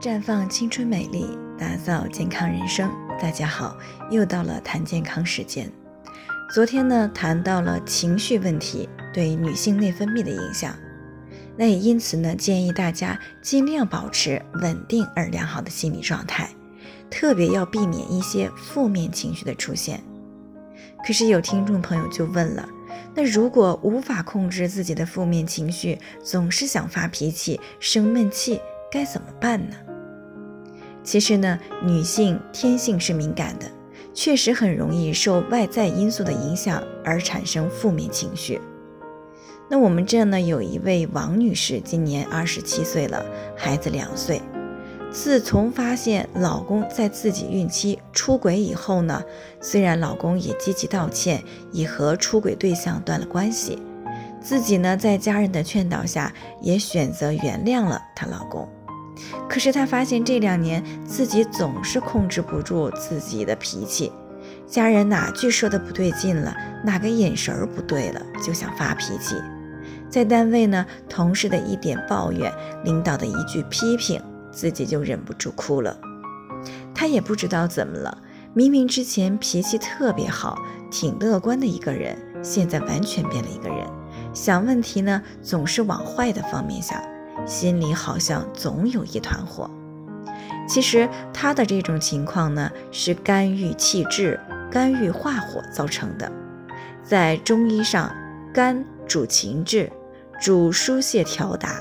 绽放青春美丽，打造健康人生。大家好，又到了谈健康时间。昨天呢，谈到了情绪问题对女性内分泌的影响，那也因此呢，建议大家尽量保持稳定而良好的心理状态，特别要避免一些负面情绪的出现。可是有听众朋友就问了，那如果无法控制自己的负面情绪，总是想发脾气、生闷气，该怎么办呢？其实呢，女性天性是敏感的，确实很容易受外在因素的影响而产生负面情绪。那我们这呢，有一位王女士，今年二十七岁了，孩子两岁。自从发现老公在自己孕期出轨以后呢，虽然老公也积极道歉，已和出轨对象断了关系，自己呢在家人的劝导下，也选择原谅了她老公。可是他发现这两年自己总是控制不住自己的脾气，家人哪句说的不对劲了，哪个眼神儿不对了，就想发脾气。在单位呢，同事的一点抱怨，领导的一句批评，自己就忍不住哭了。他也不知道怎么了，明明之前脾气特别好，挺乐观的一个人，现在完全变了一个人，想问题呢总是往坏的方面想。心里好像总有一团火。其实他的这种情况呢，是肝郁气滞、肝郁化火造成的。在中医上，肝主情志，主疏泄调达。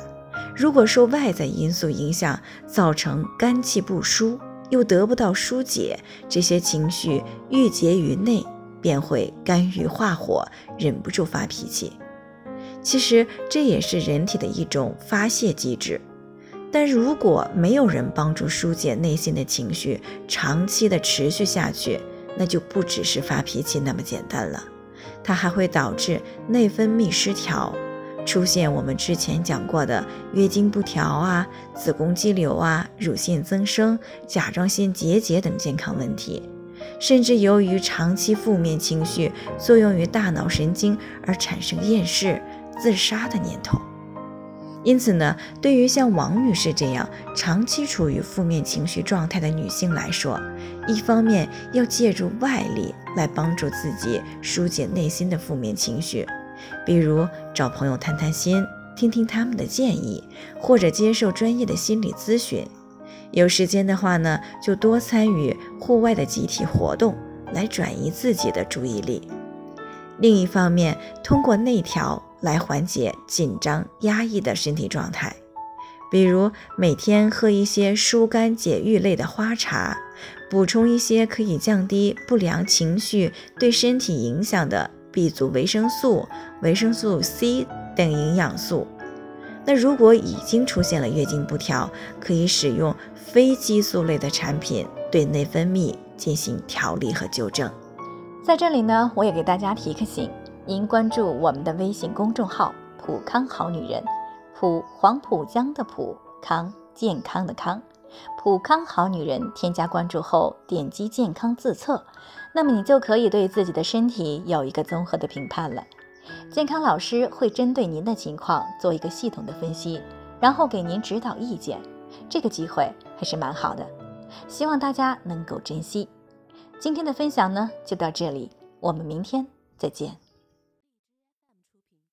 如果受外在因素影响，造成肝气不舒，又得不到疏解，这些情绪郁结于内，便会肝郁化火，忍不住发脾气。其实这也是人体的一种发泄机制，但如果没有人帮助疏解内心的情绪，长期的持续下去，那就不只是发脾气那么简单了，它还会导致内分泌失调，出现我们之前讲过的月经不调啊、子宫肌瘤啊、乳腺增生、甲状腺结节等健康问题，甚至由于长期负面情绪作用于大脑神经而产生厌世。自杀的念头，因此呢，对于像王女士这样长期处于负面情绪状态的女性来说，一方面要借助外力来帮助自己疏解内心的负面情绪，比如找朋友谈谈心，听听他们的建议，或者接受专业的心理咨询。有时间的话呢，就多参与户外的集体活动，来转移自己的注意力。另一方面，通过内调。来缓解紧张压抑的身体状态，比如每天喝一些疏肝解郁类的花茶，补充一些可以降低不良情绪对身体影响的 B 族维生素、维生素 C 等营养素。那如果已经出现了月经不调，可以使用非激素类的产品对内分泌进行调理和纠正。在这里呢，我也给大家提个醒。您关注我们的微信公众号“普康好女人”，普黄浦江的普康健康的康，普康好女人。添加关注后，点击健康自测，那么你就可以对自己的身体有一个综合的评判了。健康老师会针对您的情况做一个系统的分析，然后给您指导意见。这个机会还是蛮好的，希望大家能够珍惜。今天的分享呢，就到这里，我们明天再见。